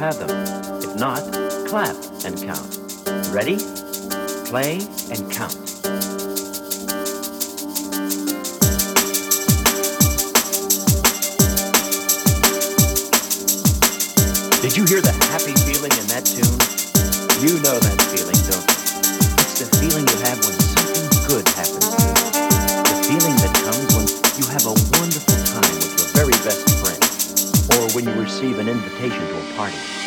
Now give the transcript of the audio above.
have them. If not, clap and count. Ready? Play and count. Did you hear the happy feeling in that tune? You know that feeling. when you receive an invitation to a party.